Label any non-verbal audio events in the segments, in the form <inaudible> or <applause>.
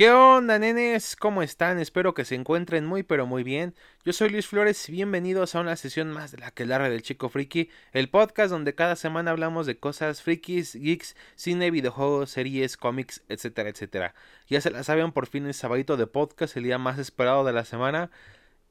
¿Qué onda, nenes? ¿Cómo están? Espero que se encuentren muy pero muy bien. Yo soy Luis Flores y bienvenidos a una sesión más de la que larga del Chico Friki, el podcast donde cada semana hablamos de cosas frikis, geeks, cine, videojuegos, series, cómics, etcétera, etcétera. Ya se la saben, por fin el sabadito de podcast, el día más esperado de la semana.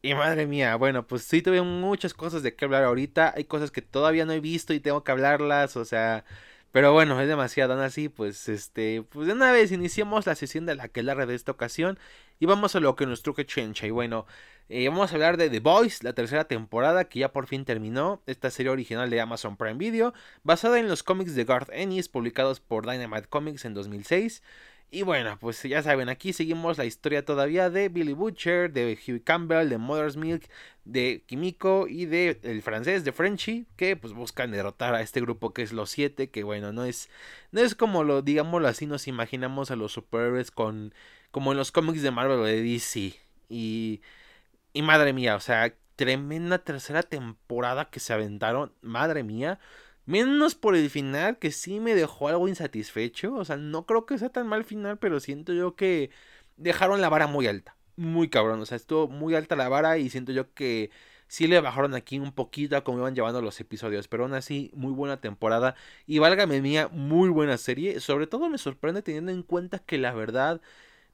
Y madre mía, bueno, pues sí tuve muchas cosas de qué hablar ahorita. Hay cosas que todavía no he visto y tengo que hablarlas, o sea, pero bueno, es demasiado aún así, pues este, pues de una vez iniciamos la sesión de la que larga de esta ocasión y vamos a lo que nos truque chencha y bueno, eh, vamos a hablar de The Boys, la tercera temporada que ya por fin terminó, esta serie original de Amazon Prime Video, basada en los cómics de Garth Ennis publicados por Dynamite Comics en 2006. Y bueno, pues ya saben, aquí seguimos la historia todavía de Billy Butcher, de Hugh Campbell, de Mother's Milk, de Kimiko y de el francés de Frenchy, que pues buscan derrotar a este grupo que es los siete, que bueno, no es, no es como lo, digámoslo así, nos imaginamos a los superhéroes con, como en los cómics de Marvel o de DC. Y, y madre mía, o sea, tremenda tercera temporada que se aventaron, madre mía. Menos por el final, que sí me dejó algo insatisfecho. O sea, no creo que sea tan mal final, pero siento yo que dejaron la vara muy alta. Muy cabrón. O sea, estuvo muy alta la vara y siento yo que sí le bajaron aquí un poquito a cómo iban llevando los episodios. Pero aún así, muy buena temporada. Y válgame mía, muy buena serie. Sobre todo me sorprende teniendo en cuenta que la verdad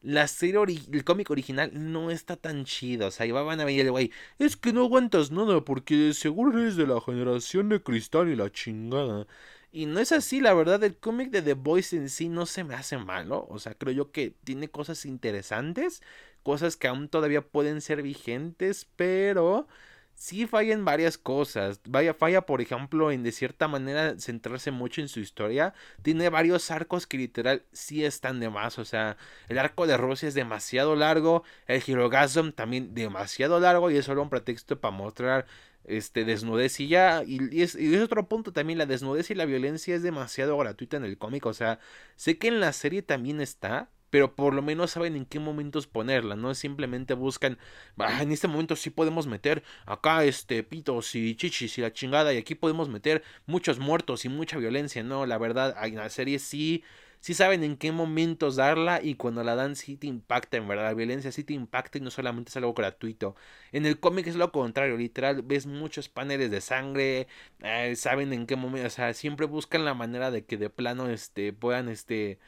la serie, el cómic original no está tan chido. O sea, van a venir el güey, es que no aguantas nada porque seguro eres de la generación de cristal y la chingada. Y no es así, la verdad, el cómic de The Voice en sí no se me hace malo. O sea, creo yo que tiene cosas interesantes, cosas que aún todavía pueden ser vigentes, pero sí falla en varias cosas. Vaya, falla, por ejemplo, en de cierta manera centrarse mucho en su historia. Tiene varios arcos que literal sí están de más. O sea, el arco de Rusia es demasiado largo. El Hirogasm también demasiado largo. Y es solo un pretexto para mostrar este desnudez y ya. Y, es, y es otro punto también. La desnudez y la violencia es demasiado gratuita en el cómic. O sea, sé que en la serie también está pero por lo menos saben en qué momentos ponerla, no simplemente buscan, ah, en este momento sí podemos meter acá este pitos y chichis y la chingada y aquí podemos meter muchos muertos y mucha violencia, no, la verdad, en la serie sí sí saben en qué momentos darla y cuando la dan sí te impacta, en verdad. La violencia sí te impacta y no solamente es algo gratuito. En el cómic es lo contrario, literal, ves muchos paneles de sangre, eh, saben en qué momento, o sea, siempre buscan la manera de que de plano este puedan este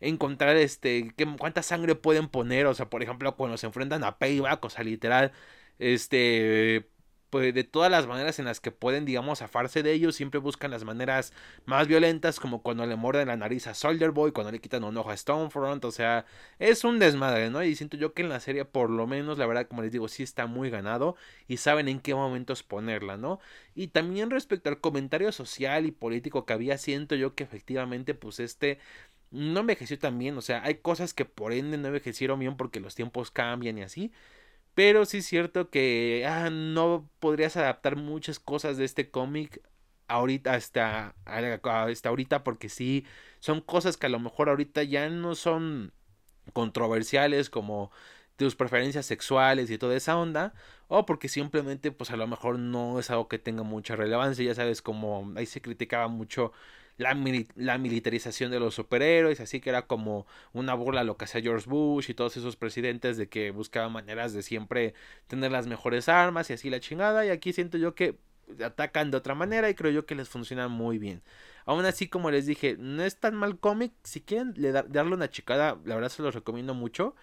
encontrar este qué, cuánta sangre pueden poner, o sea, por ejemplo, cuando se enfrentan a Payback, o sea, literal, este pues de todas las maneras en las que pueden, digamos, zafarse de ellos, siempre buscan las maneras más violentas, como cuando le muerden la nariz a Soldier Boy, cuando le quitan un ojo a Stonefront, o sea, es un desmadre, ¿no? Y siento yo que en la serie, por lo menos, la verdad, como les digo, sí está muy ganado y saben en qué momentos ponerla, ¿no? Y también respecto al comentario social y político que había, siento yo que efectivamente, pues este no envejeció tan bien, o sea, hay cosas que por ende no envejecieron bien porque los tiempos cambian y así, pero sí es cierto que ah, no podrías adaptar muchas cosas de este cómic ahorita hasta, hasta ahorita porque sí son cosas que a lo mejor ahorita ya no son controversiales como tus preferencias sexuales y toda esa onda o porque simplemente pues a lo mejor no es algo que tenga mucha relevancia ya sabes como ahí se criticaba mucho la, la, militarización de los superhéroes, así que era como una burla lo que hacía George Bush y todos esos presidentes de que buscaban maneras de siempre tener las mejores armas y así la chingada, y aquí siento yo que atacan de otra manera y creo yo que les funciona muy bien. Aún así, como les dije, no es tan mal cómic, si quieren darle una chicada, la verdad se los recomiendo mucho.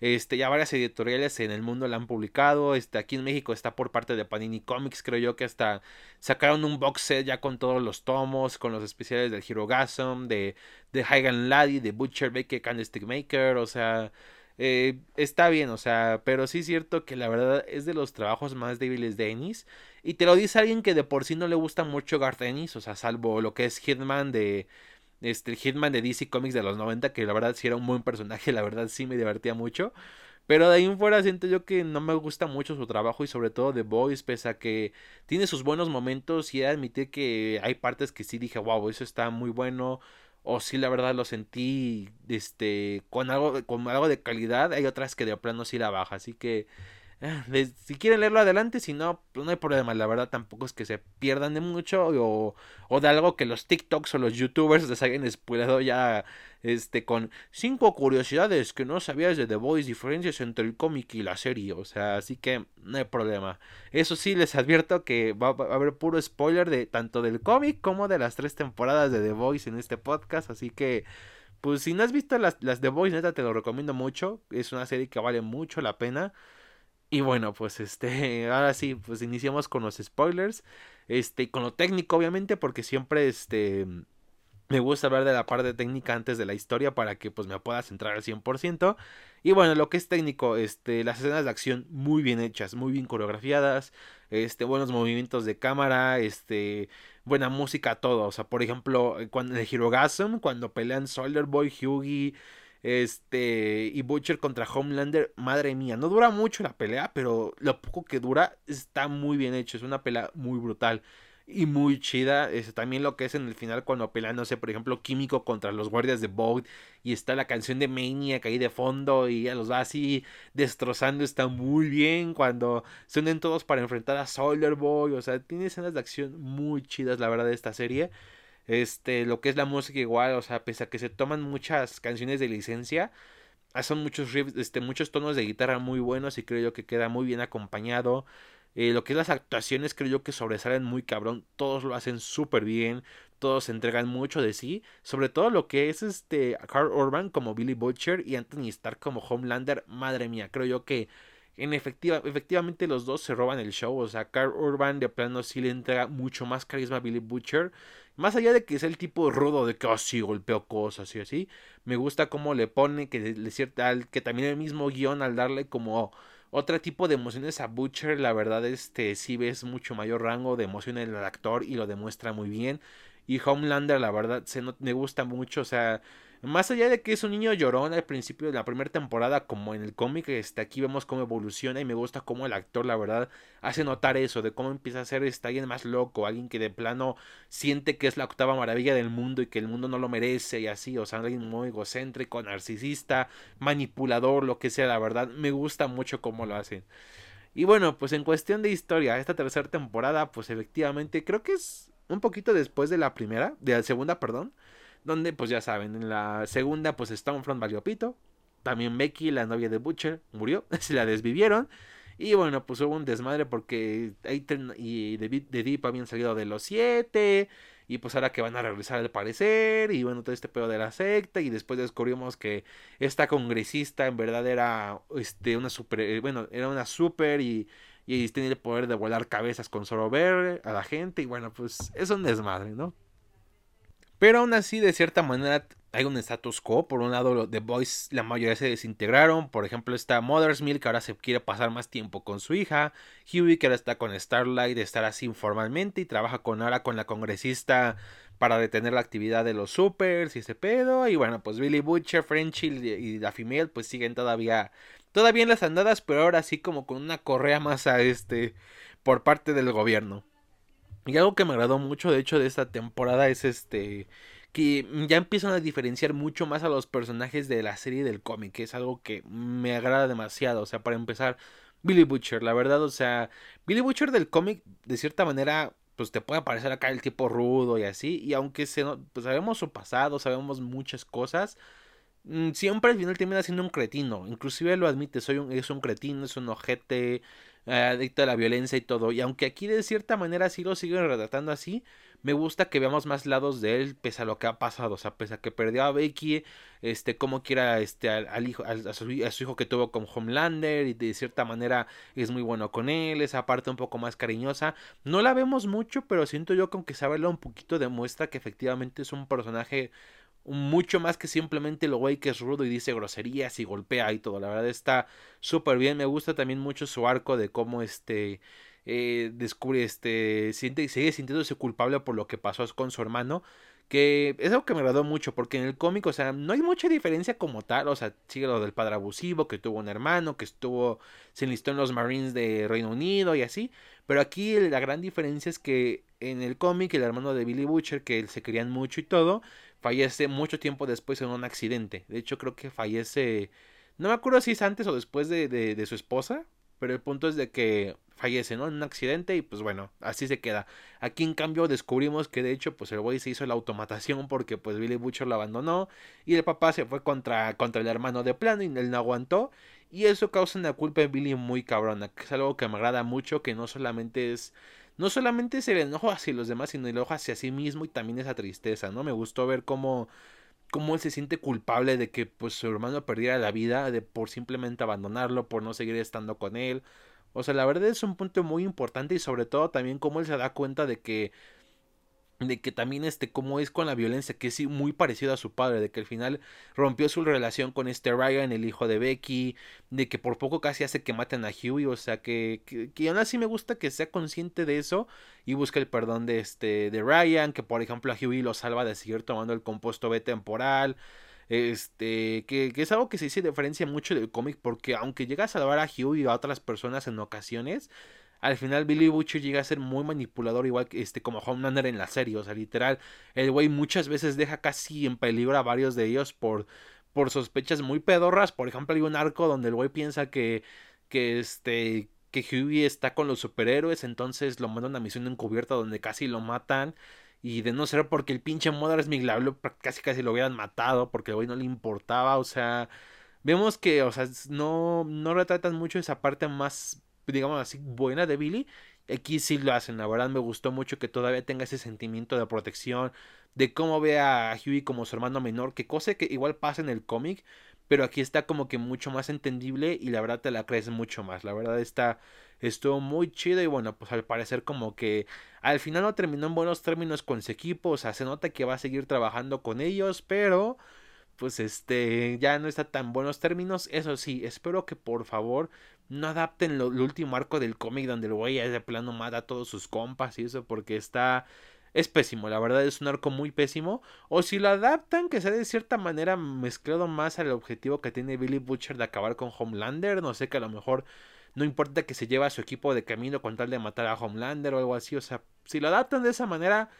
Este, ya varias editoriales en el mundo la han publicado. Este, aquí en México está por parte de Panini Comics, creo yo que hasta sacaron un box set ya con todos los tomos, con los especiales del Hero Gasm, de, de Hagan Laddie, de Butcher Baker, Candlestick Maker, o sea, eh, está bien, o sea, pero sí es cierto que la verdad es de los trabajos más débiles de Ennis. Y te lo dice alguien que de por sí no le gusta mucho Garth Ennis, o sea, salvo lo que es Hitman de este, Hitman de DC Comics de los 90, que la verdad sí era un buen personaje, <laughs> la verdad sí me divertía mucho. Pero de ahí en fuera siento yo que no me gusta mucho su trabajo y sobre todo The Boys, pese a que tiene sus buenos momentos y he admitir que hay partes que sí dije, wow, eso está muy bueno. O sí, la verdad lo sentí este, con, algo, con algo de calidad. Hay otras que de plano sí la baja. Así que si quieren leerlo adelante, si no, pues no hay problema. La verdad tampoco es que se pierdan de mucho o, o de algo que los TikToks o los YouTubers les hayan spoilado ya este con cinco curiosidades que no sabías de The Voice, diferencias entre el cómic y la serie. O sea, así que no hay problema. Eso sí, les advierto que va, a haber puro spoiler de tanto del cómic como de las tres temporadas de The Voice en este podcast. Así que pues si no has visto las, las The Voice, neta, te lo recomiendo mucho. Es una serie que vale mucho la pena. Y bueno, pues este, <laughs> ahora sí, pues iniciamos con los spoilers. Este, con lo técnico, obviamente, porque siempre este me gusta hablar de la parte técnica antes de la historia para que pues me pueda centrar al 100%. Y bueno, lo que es técnico, este, las escenas de acción muy bien hechas, muy bien coreografiadas, este, buenos movimientos de cámara, este, buena música, todo. O sea, por ejemplo, cuando en el Hirogasm, cuando pelean Soldier Boy, Hughie, este, y Butcher contra Homelander, madre mía, no dura mucho la pelea, pero lo poco que dura está muy bien hecho, es una pelea muy brutal y muy chida. Es también lo que es en el final cuando pelean, no sé, por ejemplo, Químico contra los guardias de Vogue y está la canción de Maniac ahí de fondo y ya los va así destrozando. Está muy bien cuando se unen todos para enfrentar a Soldier Boy. O sea, tiene escenas de acción muy chidas, la verdad, de esta serie. Este, lo que es la música igual, o sea, pese a que se toman muchas canciones de licencia, son muchos riffs, este, muchos tonos de guitarra muy buenos y creo yo que queda muy bien acompañado. Eh, lo que es las actuaciones creo yo que sobresalen muy cabrón, todos lo hacen súper bien, todos entregan mucho de sí, sobre todo lo que es este Carl Urban como Billy Butcher y Anthony Stark como Homelander, madre mía, creo yo que en efectiva, efectivamente los dos se roban el show. O sea, Carl Urban de plano sí le entrega mucho más carisma a Billy Butcher. Más allá de que es el tipo rudo de que así oh, golpeo cosas y así. Me gusta cómo le pone que le cierta que también el mismo guion al darle como otro tipo de emociones a Butcher, la verdad este sí ves mucho mayor rango de emoción en el actor y lo demuestra muy bien. Y Homelander, la verdad, se me gusta mucho, o sea, más allá de que es un niño llorón al principio de la primera temporada, como en el cómic, este, aquí vemos cómo evoluciona y me gusta cómo el actor, la verdad, hace notar eso, de cómo empieza a ser este, alguien más loco, alguien que de plano siente que es la octava maravilla del mundo y que el mundo no lo merece y así, o sea, alguien muy egocéntrico, narcisista, manipulador, lo que sea, la verdad, me gusta mucho cómo lo hacen. Y bueno, pues en cuestión de historia, esta tercera temporada, pues efectivamente creo que es un poquito después de la primera, de la segunda, perdón donde pues ya saben, en la segunda pues Stormfront valió pito. También Becky, la novia de Butcher, murió, <laughs> se la desvivieron. Y bueno, pues hubo un desmadre porque Aiden y The Deep habían salido de los siete. Y pues ahora que van a regresar al parecer. Y bueno, todo este pedo de la secta. Y después descubrimos que esta congresista en verdad era este, una super. Eh, bueno, era una super y, y tenía el poder de volar cabezas con solo ver a la gente. Y bueno, pues es un desmadre, ¿no? Pero aún así, de cierta manera, hay un status quo. Por un lado, The Boys, la mayoría se desintegraron. Por ejemplo, está Mother's Milk, que ahora se quiere pasar más tiempo con su hija. Huey, que ahora está con Starlight, estar así informalmente. Y trabaja con ahora con la congresista para detener la actividad de los supers y ese pedo. Y bueno, pues Billy Butcher, Frenchy y la female, pues siguen todavía. Todavía en las andadas, pero ahora sí como con una correa más a este. por parte del gobierno. Y algo que me agradó mucho, de hecho, de esta temporada es este que ya empiezan a diferenciar mucho más a los personajes de la serie del cómic, que es algo que me agrada demasiado. O sea, para empezar, Billy Butcher, la verdad, o sea, Billy Butcher del cómic, de cierta manera, pues te puede parecer acá el tipo rudo y así, y aunque se, pues, sabemos su pasado, sabemos muchas cosas, mm, siempre al final termina siendo un cretino, inclusive lo admite, soy un, es un cretino, es un ojete, adicto a la violencia y todo. Y aunque aquí de cierta manera sí lo siguen retratando así, me gusta que veamos más lados de él pese a lo que ha pasado. O sea, pese a que perdió a Becky, este, como quiera, este, al, hijo, a, su, hijo que tuvo con Homelander y de cierta manera es muy bueno con él, esa parte un poco más cariñosa. No la vemos mucho, pero siento yo que aunque saberlo un poquito demuestra que efectivamente es un personaje mucho más que simplemente lo güey que es rudo y dice groserías y golpea y todo. La verdad está súper bien. Me gusta también mucho su arco de cómo este eh, descubre este siente sigue sintiéndose culpable por lo que pasó con su hermano. Que es algo que me agradó mucho, porque en el cómic, o sea, no hay mucha diferencia como tal. O sea, sigue lo del padre abusivo, que tuvo un hermano, que estuvo, se enlistó en los Marines de Reino Unido y así. Pero aquí la gran diferencia es que en el cómic, el hermano de Billy Butcher, que se querían mucho y todo, fallece mucho tiempo después en un accidente. De hecho, creo que fallece. No me acuerdo si es antes o después de, de, su esposa. Pero el punto es de que fallece, ¿no? En un accidente y pues bueno, así se queda. Aquí en cambio descubrimos que de hecho pues el güey se hizo la automatación porque pues Billy Butcher lo abandonó y el papá se fue contra, contra el hermano de plano y él no aguantó y eso causa una culpa en Billy muy cabrona, que es algo que me agrada mucho, que no solamente es no solamente es el enojo hacia los demás, sino el enojo hacia sí mismo y también esa tristeza, ¿no? Me gustó ver cómo cómo él se siente culpable de que pues su hermano perdiera la vida de por simplemente abandonarlo, por no seguir estando con él. O sea, la verdad es un punto muy importante y sobre todo también cómo él se da cuenta de que de que también este cómo es con la violencia que es muy parecido a su padre de que al final rompió su relación con este Ryan el hijo de Becky de que por poco casi hace que maten a Huey o sea que, que, aún así me gusta que sea consciente de eso y busque el perdón de este de Ryan que por ejemplo a Huey lo salva de seguir tomando el compuesto B temporal este, que, que, es algo que se dice diferencia mucho del cómic, porque aunque llega a salvar a Hugh y a otras personas en ocasiones, al final Billy Butcher llega a ser muy manipulador, igual que este, como Homelander en la serie. O sea, literal, el güey muchas veces deja casi en peligro a varios de ellos por, por sospechas muy pedorras. Por ejemplo, hay un arco donde el güey piensa que, que este que Huey está con los superhéroes, entonces lo manda a una misión encubierta donde casi lo matan. Y de no ser porque el pinche Mother Smith casi casi lo hubieran matado porque el güey no le importaba. O sea, vemos que, o sea, no, no retratan mucho esa parte más, digamos así, buena de Billy. Aquí sí lo hacen, la verdad me gustó mucho que todavía tenga ese sentimiento de protección, de cómo ve a Huey como su hermano menor, que cosa que igual pasa en el cómic, pero aquí está como que mucho más entendible y la verdad te la crees mucho más. La verdad está estuvo muy chido y bueno, pues al parecer como que al final no terminó en buenos términos con su equipo, o sea, se nota que va a seguir trabajando con ellos, pero pues este ya no está tan buenos términos. Eso sí, espero que por favor no adapten lo, el último arco del cómic donde el güey de plano mata a todos sus compas y eso porque está es pésimo, la verdad es un arco muy pésimo. O si lo adaptan, que sea de cierta manera mezclado más al objetivo que tiene Billy Butcher de acabar con Homelander. No sé que a lo mejor no importa que se lleve a su equipo de camino con tal de matar a Homelander o algo así. O sea, si lo adaptan de esa manera,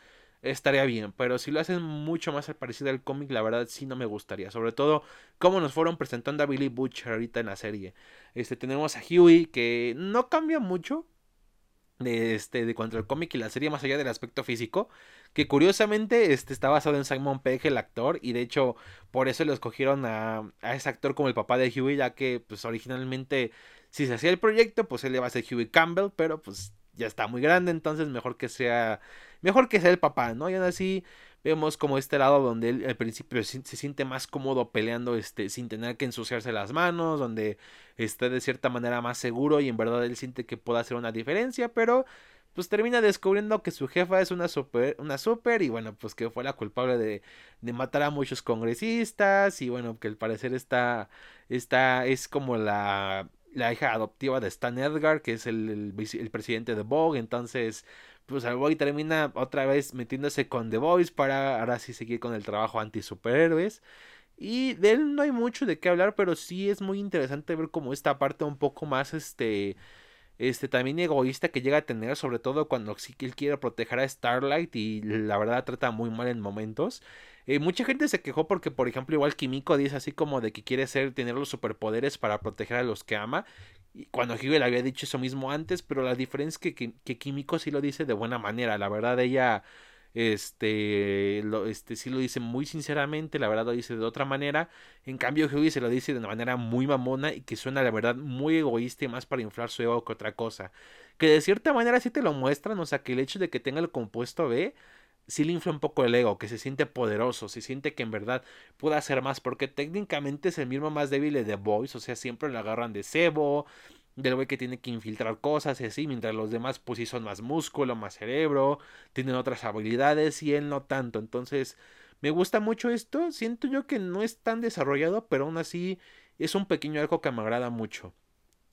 estaría bien. Pero si lo hacen mucho más al parecido al cómic, la verdad sí no me gustaría. Sobre todo, como nos fueron presentando a Billy Butcher ahorita en la serie. Este, tenemos a Huey, que no cambia mucho de este de cuanto al cómic y la serie más allá del aspecto físico que curiosamente este está basado en Simon Pegg el actor y de hecho por eso lo escogieron a, a ese actor como el papá de Huey ya que pues originalmente si se hacía el proyecto pues él iba a ser Huey Campbell pero pues ya está muy grande entonces mejor que sea mejor que sea el papá no y aún así vemos como este lado donde él al principio se, siente más cómodo peleando este sin tener que ensuciarse las manos donde está de cierta manera más seguro y en verdad él siente que puede hacer una diferencia pero pues termina descubriendo que su jefa es una super una super y bueno pues que fue la culpable de, de matar a muchos congresistas y bueno que al parecer está está es como la la hija adoptiva de Stan Edgar que es el, el, el presidente de Vogue entonces pues el boy termina otra vez metiéndose con The Boys para ahora sí seguir con el trabajo anti superhéroes. Y de él no hay mucho de qué hablar, pero sí es muy interesante ver como esta parte un poco más este este también egoísta que llega a tener, sobre todo cuando sí que él quiere proteger a Starlight y la verdad trata muy mal en momentos. Eh, mucha gente se quejó porque, por ejemplo, igual Kimiko dice así como de que quiere ser, tener los superpoderes para proteger a los que ama. Y cuando Hugh le había dicho eso mismo antes, pero la diferencia es que, que, Kimiko sí lo dice de buena manera. La verdad, ella este, este sí lo dice muy sinceramente, la verdad lo dice de otra manera. En cambio, Hughie se lo dice de una manera muy mamona y que suena, la verdad, muy egoísta y más para inflar su ego que otra cosa. Que de cierta manera sí te lo muestran, o sea, que el hecho de que tenga el compuesto B sí le infla un poco el ego, que se siente poderoso, se siente que en verdad puede hacer más, porque técnicamente es el mismo más débil de The Boys, o sea, siempre le agarran de cebo, del güey que tiene que infiltrar cosas y así, mientras los demás pues sí son más músculo, más cerebro, tienen otras habilidades y él no tanto, entonces me gusta mucho esto, siento yo que no es tan desarrollado, pero aún así es un pequeño arco que me agrada mucho.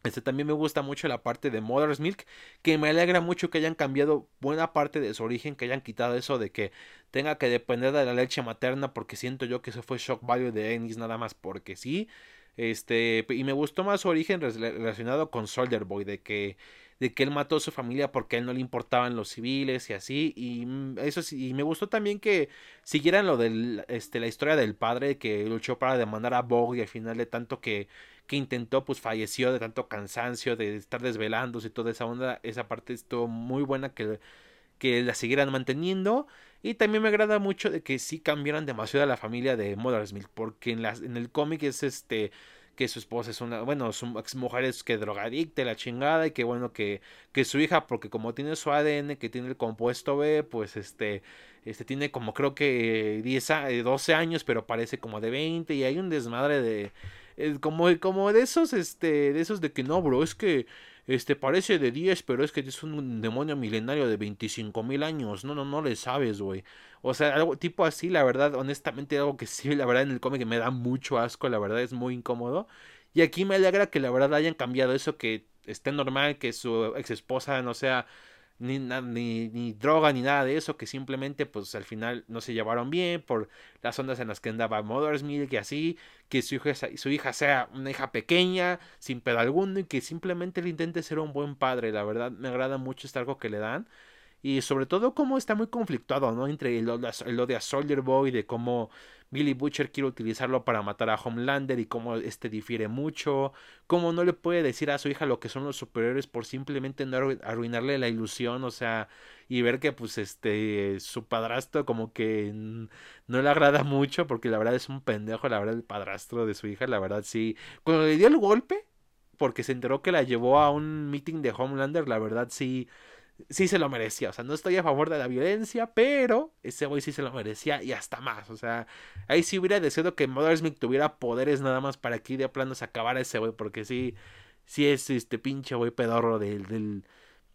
Este también me gusta mucho la parte de Mother's Milk, que me alegra mucho que hayan cambiado buena parte de su origen, que hayan quitado eso de que tenga que depender de la leche materna, porque siento yo que eso fue shock value de Ennis nada más porque sí. Este, y me gustó más su origen relacionado con Soldier Boy, de que de que él mató a su familia porque a él no le importaban los civiles y así y mm, eso sí y me gustó también que siguieran lo de este la historia del padre que luchó para demandar a Vogue y al final de tanto que que intentó, pues falleció de tanto cansancio, de estar desvelándose y toda esa onda. Esa parte estuvo muy buena que, que la siguieran manteniendo. Y también me agrada mucho de que sí cambiaran demasiado a la familia de Mother's Milk, porque en, las, en el cómic es este que su esposa es una, bueno, su ex mujer es que drogadicta, la chingada, y que bueno, que, que su hija, porque como tiene su ADN, que tiene el compuesto B, pues este, este tiene como creo que 10, 12 años, pero parece como de 20, y hay un desmadre de, como, como de esos, este, de esos de que no, bro, es que este parece de 10, pero es que es un demonio milenario de 25 mil años. No, no, no le sabes, güey. O sea, algo tipo así, la verdad, honestamente, algo que sí, la verdad, en el cómic me da mucho asco, la verdad, es muy incómodo. Y aquí me alegra que la verdad hayan cambiado eso, que esté normal, que su ex esposa no sea ni, ni, ni, droga ni nada de eso, que simplemente pues al final no se llevaron bien por las ondas en las que andaba Mother's Milk y así, que su hija, su hija sea una hija pequeña, sin pedo alguno y que simplemente le intente ser un buen padre, la verdad me agrada mucho este algo que le dan y sobre todo cómo está muy conflictuado, ¿no? Entre el, el odio a Soldier Boy, de cómo Billy Butcher quiere utilizarlo para matar a Homelander y cómo este difiere mucho, cómo no le puede decir a su hija lo que son los superiores por simplemente no arruinarle la ilusión, o sea, y ver que pues este su padrastro como que no le agrada mucho porque la verdad es un pendejo, la verdad el padrastro de su hija, la verdad sí, cuando le dio el golpe porque se enteró que la llevó a un meeting de Homelander, la verdad sí sí se lo merecía. O sea, no estoy a favor de la violencia, pero ese güey sí se lo merecía y hasta más. O sea, ahí sí hubiera deseado que Mother's tuviera poderes nada más para que de plano se acabara ese güey, porque sí, sí es este pinche güey pedorro del, del,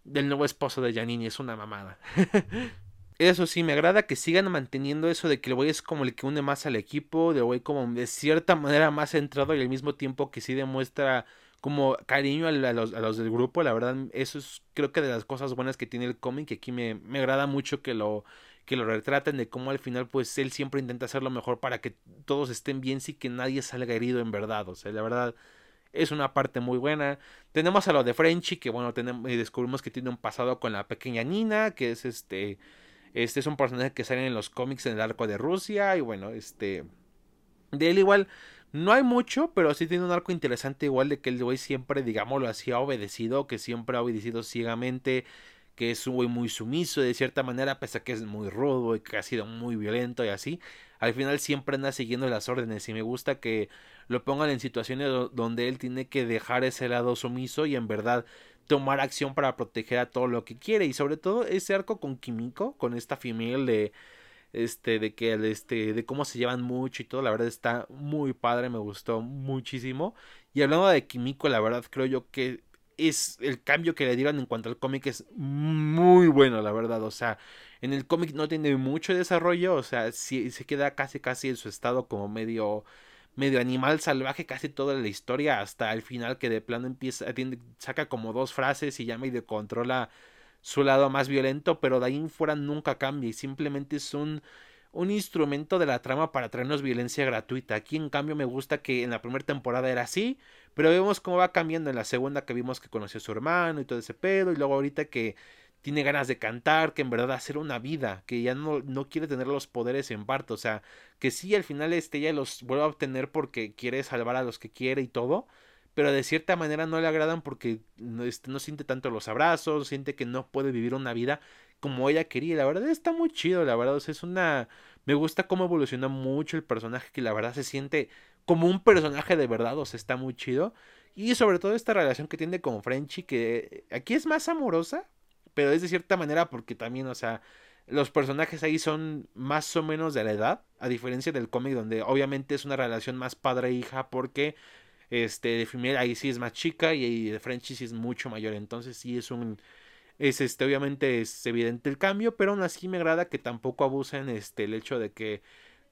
del nuevo esposo de Janine, es una mamada. <laughs> Eso sí, me agrada que sigan manteniendo eso de que el güey es como el que une más al equipo, de güey como de cierta manera más centrado y al mismo tiempo que sí demuestra como cariño a, los, del grupo, la verdad, eso es creo que de las cosas buenas que tiene el cómic, que aquí me, me agrada mucho que lo, que lo retraten, de cómo al final pues él siempre intenta hacer lo mejor para que todos estén bien, sí que nadie salga herido en verdad, o sea, la verdad es una parte muy buena. Tenemos a lo de Frenchy, que bueno, tenemos, y descubrimos que tiene un pasado con la pequeña Nina, que es este, este es un personaje que sale en los cómics en el arco de Rusia, y bueno, este, de él igual no hay mucho, pero sí tiene un arco interesante igual de que el güey siempre, digámoslo así, ha obedecido, que siempre ha obedecido ciegamente, que es un güey muy sumiso de cierta manera, pese a que es muy rudo y que ha sido muy violento y así. Al final siempre anda siguiendo las órdenes y me gusta que lo pongan en situaciones donde él tiene que dejar ese lado sumiso y en verdad tomar acción para proteger a todo lo que quiere y sobre todo ese arco con Kimiko, con esta female de este, de que, este, de cómo se llevan mucho y todo, la verdad está muy padre, me gustó muchísimo. Y hablando de Kimiko, la verdad creo yo que es el cambio que le dieron en cuanto al cómic es muy bueno, la verdad, o sea, en el cómic no tiene mucho desarrollo, o sea, si, se queda casi casi en su estado como medio medio animal salvaje casi toda la historia hasta el final que de plano empieza saca como dos frases y ya medio controla su lado más violento, pero de ahí fuera nunca cambia y simplemente es un, un instrumento de la trama para traernos violencia gratuita. Aquí en cambio me gusta que en la primera temporada era así, pero vemos cómo va cambiando en la segunda que vimos que conoció a su hermano y todo ese pedo, y luego ahorita que tiene ganas de cantar, que en verdad hacer una vida, que ya no, no quiere tener los poderes en parto, o sea, que sí al final este ya los vuelve a obtener porque quiere salvar a los que quiere y todo, pero de cierta manera no le agradan porque no, este, no siente tanto los abrazos, siente que no puede vivir una vida como ella quería. La verdad está muy chido, la verdad, es una... Me gusta cómo evoluciona mucho el personaje, que la verdad se siente como un personaje de verdad, o sea, está muy chido. Y sobre todo esta relación que tiene con Frenchy, que aquí es más amorosa, pero es de cierta manera porque también, o sea, los personajes ahí son más o menos de la edad, a diferencia del cómic donde obviamente es una relación más padre-hija porque este, de Female ahí sí es más chica y de Frenchy sí es mucho mayor. Entonces sí es un... Es este, obviamente es evidente el cambio, pero aún así me agrada que tampoco abusen este, el hecho de que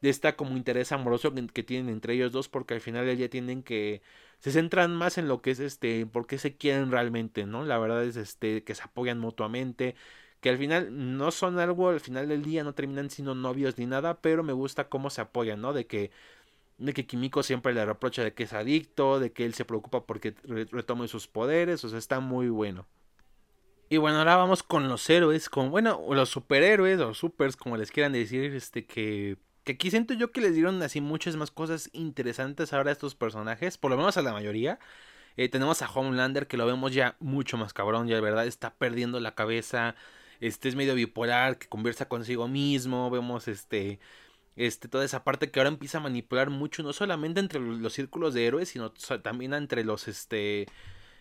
de esta como interés amoroso que, tienen entre ellos dos, porque al final ya tienen que se centran más en lo que es este, porque se quieren realmente, ¿no? La verdad es este que se apoyan mutuamente, que al final no son algo, al final del día no terminan siendo novios ni nada, pero me gusta cómo se apoyan, ¿no? De que de que Kimiko siempre le reprocha de que es adicto, de que él se preocupa porque retome sus poderes, o sea, está muy bueno. Y bueno, ahora vamos con los héroes, con, bueno, los superhéroes, o supers, como les quieran decir, este, que Que aquí siento yo que les dieron así muchas más cosas interesantes ahora a estos personajes, por lo menos a la mayoría. Eh, tenemos a Homelander que lo vemos ya mucho más cabrón, ya de verdad está perdiendo la cabeza. Este es medio bipolar, que conversa consigo mismo. Vemos este este, toda esa parte que ahora empieza a manipular mucho, no solamente entre los círculos de héroes, sino también entre los, este,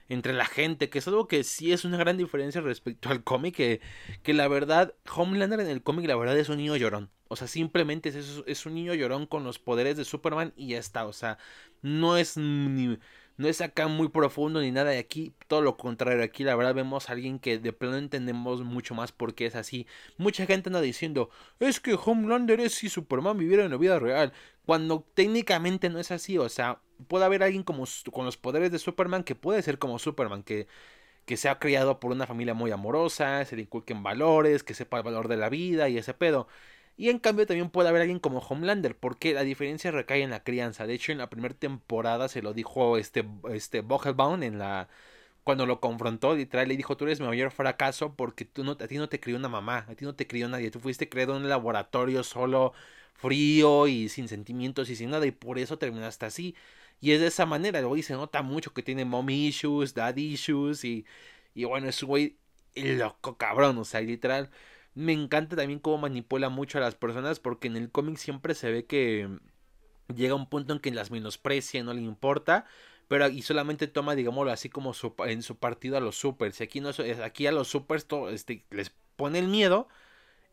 entre la gente, que es algo que sí es una gran diferencia respecto al cómic, que, que la verdad, Homelander en el cómic, la verdad es un niño llorón. O sea, simplemente es, es un niño llorón con los poderes de Superman y ya está. O sea, no es ni no es acá muy profundo ni nada de aquí, todo lo contrario, aquí la verdad vemos a alguien que de plano entendemos mucho más por qué es así. Mucha gente anda diciendo, es que Homelander es si Superman viviera en la vida real, cuando técnicamente no es así, o sea, puede haber alguien como con los poderes de Superman que puede ser como Superman, que que se ha criado por una familia muy amorosa, se le inculquen valores, que sepa el valor de la vida y ese pedo. Y en cambio también puede haber alguien como Homelander, porque la diferencia recae en la crianza. De hecho, en la primera temporada se lo dijo este, este Vogelbaum en la cuando lo confrontó, literal, le dijo, tú eres mi mayor fracaso porque tú no, a ti no te crió una mamá, a ti no te crió nadie, tú fuiste creado en un laboratorio solo, frío y sin sentimientos y sin nada, y por eso terminaste así. Y es de esa manera, luego se nota mucho que tiene mommy issues, daddy issues, y, y bueno, es un güey loco cabrón, o sea, literal me encanta también cómo manipula mucho a las personas porque en el cómic siempre se ve que llega un punto en que las menosprecia, no le importa, pero aquí solamente toma, digámoslo así, como en su partido a los supers. Y aquí, no, aquí a los supers este, les pone el miedo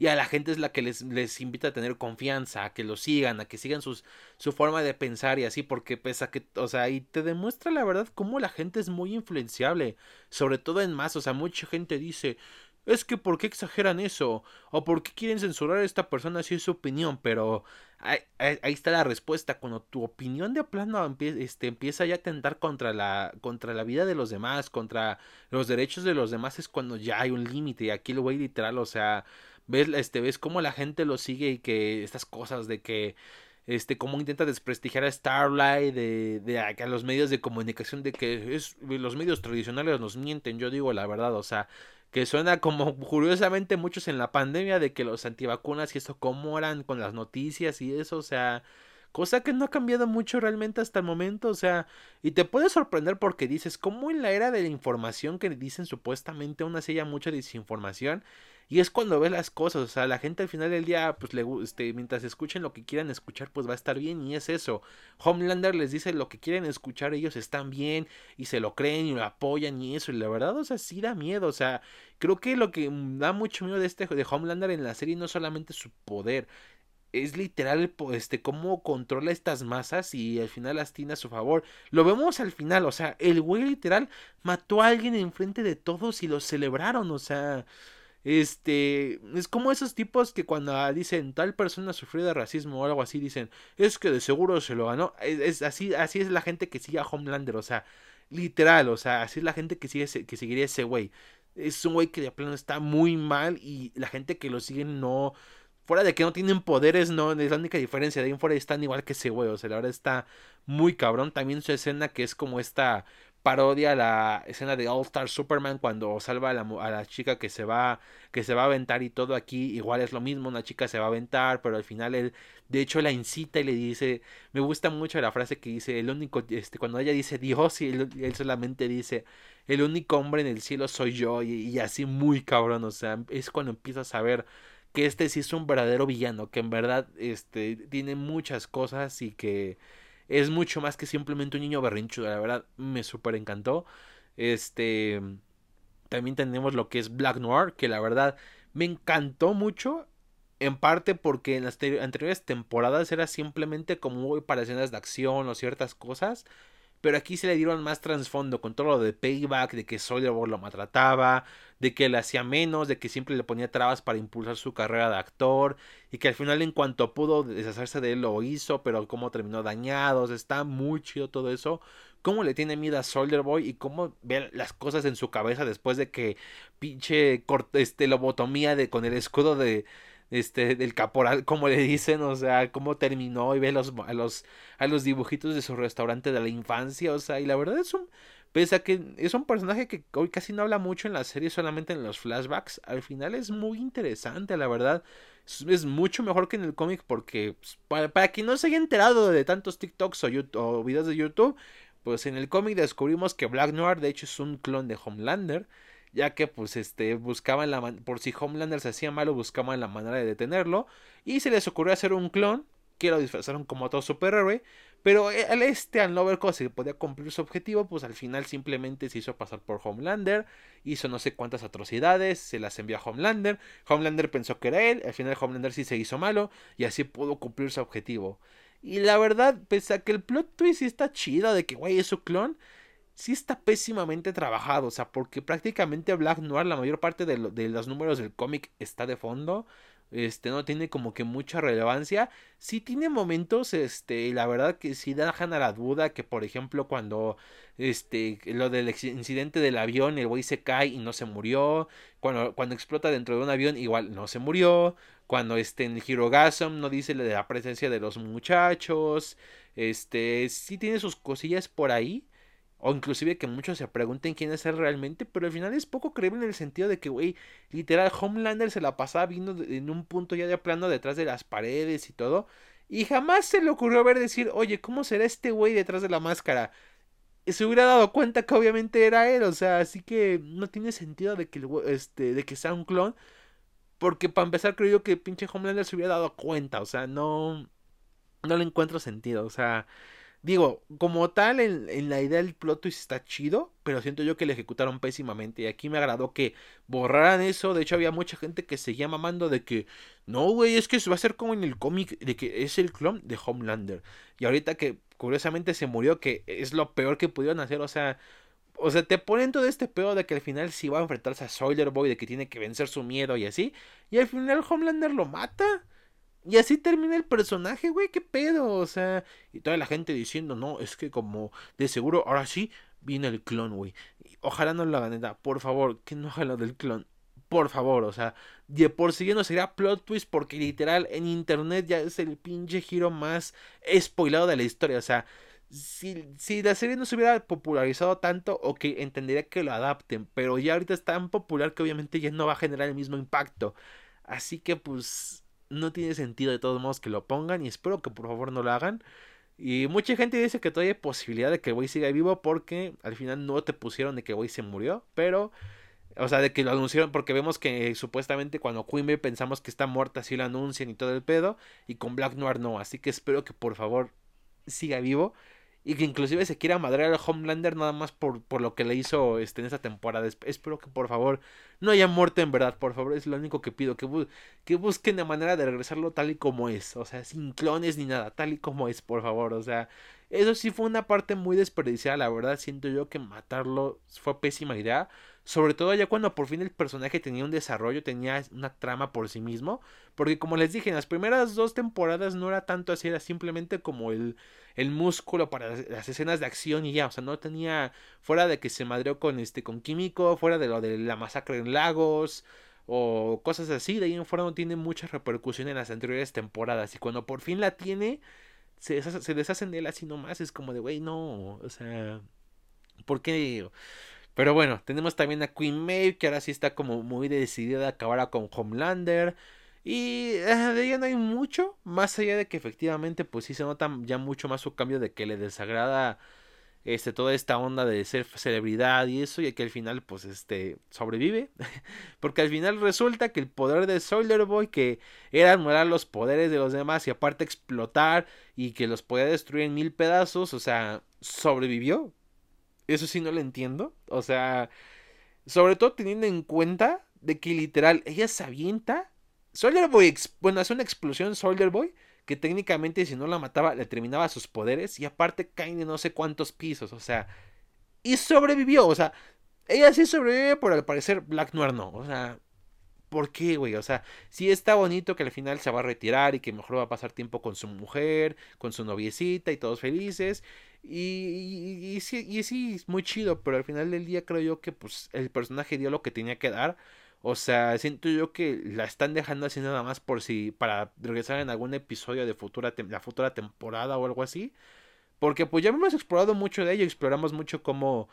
y a la gente es la que les, les invita a tener confianza, a que lo sigan, a que sigan sus, su forma de pensar y así, porque pesa que, o sea, y te demuestra la verdad cómo la gente es muy influenciable, sobre todo en más, o sea, mucha gente dice, es que ¿por qué exageran eso? ¿O por qué quieren censurar a esta persona si es su opinión? Pero ahí, está la respuesta. Cuando tu opinión de plano este, empieza ya a tentar contra la, contra la vida de los demás, contra los derechos de los demás, es cuando ya hay un límite. Y aquí lo voy literal, o sea, ves, este, ves cómo la gente lo sigue y que estas cosas de que este, cómo intenta desprestigiar a Starlight, de, de a, los medios de comunicación, de que es, los medios tradicionales nos mienten, yo digo la verdad, o sea, que suena como curiosamente muchos en la pandemia de que los antivacunas y eso cómo eran con las noticias y eso, o sea, cosa que no ha cambiado mucho realmente hasta el momento, o sea, y te puede sorprender porque dices, ¿cómo en la era de la información que dicen supuestamente aún así hay mucha desinformación? Y es cuando ves las cosas, o sea, la gente al final del día, pues le este, mientras escuchen lo que quieran escuchar, pues va a estar bien, y es eso. Homelander les dice lo que quieren escuchar, ellos están bien, y se lo creen, y lo apoyan, y eso, y la verdad, o sea, sí da miedo, o sea, creo que lo que da mucho miedo de este de Homelander en la serie no solamente su poder, es literal este cómo controla estas masas y al final las tiene a su favor. Lo vemos al final, o sea, el güey literal mató a alguien enfrente de todos y lo celebraron, o sea, este, es como esos tipos que cuando dicen tal persona sufrió de racismo o algo así, dicen, es que de seguro se lo ganó. Es, así, así es la gente que sigue a Homelander, o sea, literal, o sea, así es la gente que sigue que seguiría ese güey. Es un güey que de plano está muy mal y la gente que lo sigue no fuera de que no tienen poderes, no es la única diferencia. De ahí en fuera están igual que ese güey. O sea, la verdad está muy cabrón. También su escena que es como esta parodia la escena de All Star Superman cuando salva a la, a la, chica que se va que se va a aventar y todo aquí igual es lo mismo una chica se va a aventar pero al final él de hecho la incita y le dice me gusta mucho la frase que dice el único este cuando ella dice Dios y él, solamente dice el único hombre en el cielo soy yo y, y, así muy cabrón o sea es cuando empiezas a ver que este sí es un verdadero villano que en verdad este tiene muchas cosas y que es mucho más que simplemente un niño berrinchudo, la verdad me súper encantó. Este, también tenemos lo que es Black Noir, que la verdad me encantó mucho. En parte porque en las anteriores temporadas era simplemente como para escenas de acción o ciertas cosas. Pero aquí se le dieron más trasfondo con todo lo de payback, de que Boy lo maltrataba, de que le hacía menos, de que siempre le ponía trabas para impulsar su carrera de actor, y que al final en cuanto pudo deshacerse de él lo hizo, pero cómo terminó dañados, está muy chido todo eso. Cómo le tiene miedo a Soldier Boy y cómo ve las cosas en su cabeza después de que pinche este lobotomía de con el escudo de este, del caporal, como le dicen, o sea, cómo terminó y ve los, a, los, a los dibujitos de su restaurante de la infancia, o sea, y la verdad es un Pese a que es un personaje que hoy casi no habla mucho en la serie, solamente en los flashbacks, al final es muy interesante, la verdad. Es, mucho mejor que en el cómic porque, pues, para, para, quien no se haya enterado de tantos TikToks o, o videos de YouTube, pues en el cómic descubrimos que Black Noir de hecho es un clon de Homelander ya que pues este buscaban la por si Homelander se hacía malo buscaban la manera de detenerlo y se les ocurrió hacer un clon que lo disfrazaron como otro superhéroe pero el este, al no ver cómo se podía cumplir su objetivo, pues al final simplemente se hizo pasar por Homelander, hizo no sé cuántas atrocidades, se las envió a Homelander, Homelander pensó que era él, al final Homelander sí se hizo malo y así pudo cumplir su objetivo. Y la verdad, pese a que el plot twist está chido de que, güey, es su clon, sí está pésimamente trabajado, o sea, porque prácticamente Black Noir, la mayor parte de, los números del cómic está de fondo, este no tiene como que mucha relevancia. Sí tiene momentos, este, la verdad que sí dejan a la duda que por ejemplo cuando este lo del incidente del avión, el güey se cae y no se murió, cuando cuando explota dentro de un avión igual no se murió, cuando este en Hirogasm no dice la presencia de los muchachos, este sí tiene sus cosillas por ahí o inclusive que muchos se pregunten quién es él realmente, pero al final es poco creíble en el sentido de que, güey, literal, Homelander se la pasaba viendo en un punto ya de plano detrás de las paredes y todo. Y jamás se le ocurrió ver decir, oye, ¿cómo será este güey detrás de la máscara? se hubiera dado cuenta que obviamente era él, o sea, así que no tiene sentido de que, este, de que sea un clon. Porque para empezar creo yo que pinche Homelander se hubiera dado cuenta, o sea, no, no le encuentro sentido, o sea... Digo, como tal, en, la idea del plot twist está chido, pero siento yo que lo ejecutaron pésimamente. Y aquí me agradó que borraran eso. De hecho, había mucha gente que seguía mamando de que, no, güey, es que va a ser como en el cómic, de que es el clon de Homelander. Y ahorita que curiosamente se murió, que es lo peor que pudieron hacer, o sea, o sea, te ponen todo este pedo de que al final sí va a enfrentarse a Soiler Boy, de que tiene que vencer su miedo y así. Y al final Homelander lo mata. Y así termina el personaje, güey, qué pedo, o sea, y toda la gente diciendo, no, es que como de seguro, ahora sí, viene el clon, güey. Ojalá no lo hagan, por favor, que no hagan lo del clon. Por favor, o sea, de por sí no sería plot twist porque literal en internet ya es el pinche giro más spoilado de la historia, o sea, si, si la serie no se hubiera popularizado tanto, ok, entendería que lo adapten, pero ya ahorita es tan popular que obviamente ya no va a generar el mismo impacto. Así que pues no tiene sentido de todos modos que lo pongan y espero que por favor no lo hagan. Y mucha gente dice que todavía hay posibilidad de que Boy siga vivo porque al final no te pusieron de que Boy se murió, pero... O sea, de que lo anunciaron porque vemos que supuestamente cuando Queen pensamos que está muerta, así lo anuncian y todo el pedo, y con Black Noir no, así que espero que por favor siga vivo y que inclusive se quiera madrear al Homelander nada más por, por lo que le hizo este, en esta temporada. Espero que por favor no haya muerte en verdad, por favor, es lo único que pido, que, que busquen la manera de regresarlo tal y como es, o sea, sin clones ni nada, tal y como es, por favor, o sea, eso sí fue una parte muy desperdiciada, la verdad, siento yo que matarlo fue pésima idea, sobre todo ya cuando por fin el personaje tenía un desarrollo, tenía una trama por sí mismo. Porque como les dije, en las primeras dos temporadas no era tanto así, era simplemente como el, el músculo para las escenas de acción y ya. O sea, no tenía. Fuera de que se madreó con este. con químico, fuera de lo de la masacre en lagos. O cosas así. De ahí en fuera no tiene mucha repercusión en las anteriores temporadas. Y cuando por fin la tiene. Se, deshacen de él así nomás. Es como de, güey, no. O sea. ¿Por qué? Pero bueno, tenemos también a Queen Maeve, que ahora sí está como muy decidida a acabar con Homelander. Y eh, de ella no hay mucho, más allá de que efectivamente pues sí se nota ya mucho más su cambio de que le desagrada este toda esta onda de ser celebridad y eso y que al final pues este sobrevive <laughs> porque al final resulta que el poder de Solar Boy que era anular los poderes de los demás y aparte explotar y que los podía destruir en mil pedazos o sea sobrevivió eso sí no lo entiendo. O sea, sobre todo teniendo en cuenta de que literal ella se avienta. Soldier Boy, bueno, hace una explosión Soldier Boy que técnicamente si no la mataba le terminaba sus poderes y aparte caen de no sé cuántos pisos, o sea, y sobrevivió, o sea, ella sí sobrevive, pero al parecer Black Noir no, o sea, ¿por qué, güey? O sea, sí está bonito que al final se va a retirar y que mejor va a pasar tiempo con su mujer, con su noviecita y todos felices, y, y, sí, y sí, es muy chido, pero al final del día creo yo que pues el personaje dio lo que tenía que dar. O sea, siento yo que la están dejando así nada más por si para regresar en algún episodio de futura la futura temporada o algo así. Porque pues ya hemos explorado mucho de ello, exploramos mucho cómo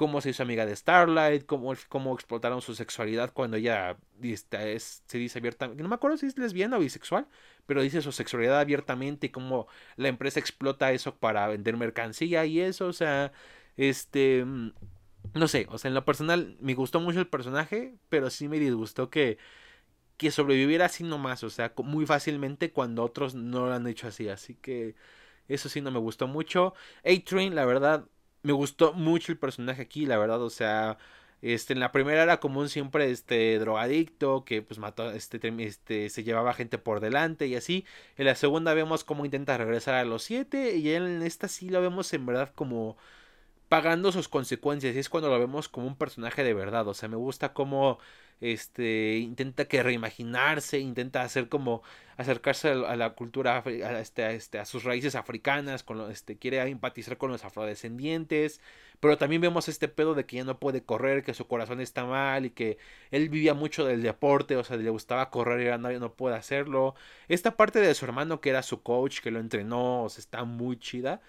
cómo se hizo amiga de Starlight, cómo, cómo explotaron su sexualidad cuando ella este, se dice abiertamente, no me acuerdo si es lesbiana o bisexual, pero dice su sexualidad abiertamente y cómo la empresa explota eso para vender mercancía y eso, o sea, este, mm, no sé, o sea, en lo personal me gustó mucho el personaje, pero sí me disgustó que que sobreviviera así nomás, o sea, muy fácilmente cuando otros no lo han hecho así, así que eso sí no me gustó mucho. A-Train, la verdad, me gustó mucho el personaje aquí, la verdad, o sea, este, en la primera era como un siempre este drogadicto que pues mató, este, este, se llevaba gente por delante y así. En la segunda vemos cómo intenta regresar a los siete y en esta sí lo vemos en verdad como pagando sus consecuencias y es cuando lo vemos como un personaje de verdad, o sea, me gusta cómo este intenta que reimaginarse, intenta hacer como acercarse a la cultura a, este, este, a sus raíces africanas, este quiere empatizar con los afrodescendientes, pero también vemos este pedo de que ya no puede correr, que su corazón está mal y que él vivía mucho del deporte, o sea, le gustaba correr y ahora no, no puede hacerlo. Esta parte de su hermano que era su coach, que lo entrenó, o sea, está muy chida.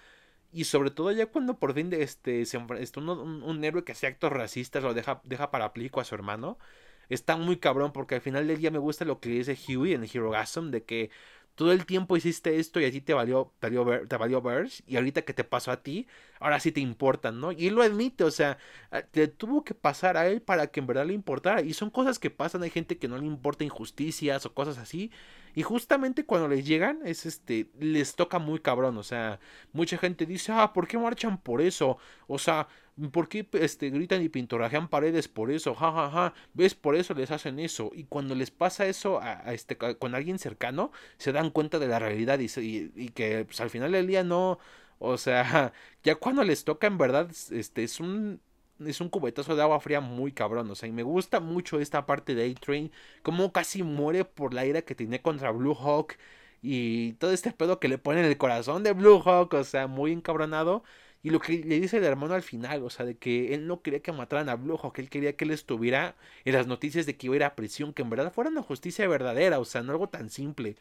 Y sobre todo ya cuando por fin este, se, este, un, un, héroe que hace actos racistas lo deja, deja para aplico a su hermano está muy cabrón porque al final del día me gusta lo que dice Huey en Hero Gasm de que todo el tiempo hiciste esto y a ti te valió, te valió, te valió y ahorita que te pasó a ti, ahora sí te importan, ¿no? Y él lo admite, o sea, te tuvo que pasar a él para que en verdad le importara. Y son cosas que pasan, hay gente que no le importa injusticias o cosas así. Y justamente cuando les llegan, es este, les toca muy cabrón, o sea, mucha gente dice, ah, ¿por qué marchan por eso? O sea, ¿por qué este, gritan y pintorajean paredes por eso? Ja, ja, ja, ves, por eso les hacen eso. Y cuando les pasa eso a, este, con alguien cercano, se dan cuenta de la realidad y, y, que pues, al final del día no, o sea, <laughs> ya cuando les toca en verdad, este, es un es un cubetazo de agua fría muy cabrón. O sea, y me gusta mucho esta parte de A-Train. Como casi muere por la ira que tiene contra Blue Hawk. Y todo este pedo que le pone en el corazón de Blue Hawk. O sea, muy encabronado. Y lo que le dice el hermano al final, o sea, de que él no quería que mataran a Blue Hawk, él quería que él estuviera en las noticias de que iba a ir a prisión, que en verdad fuera una justicia verdadera, o sea, no algo tan simple.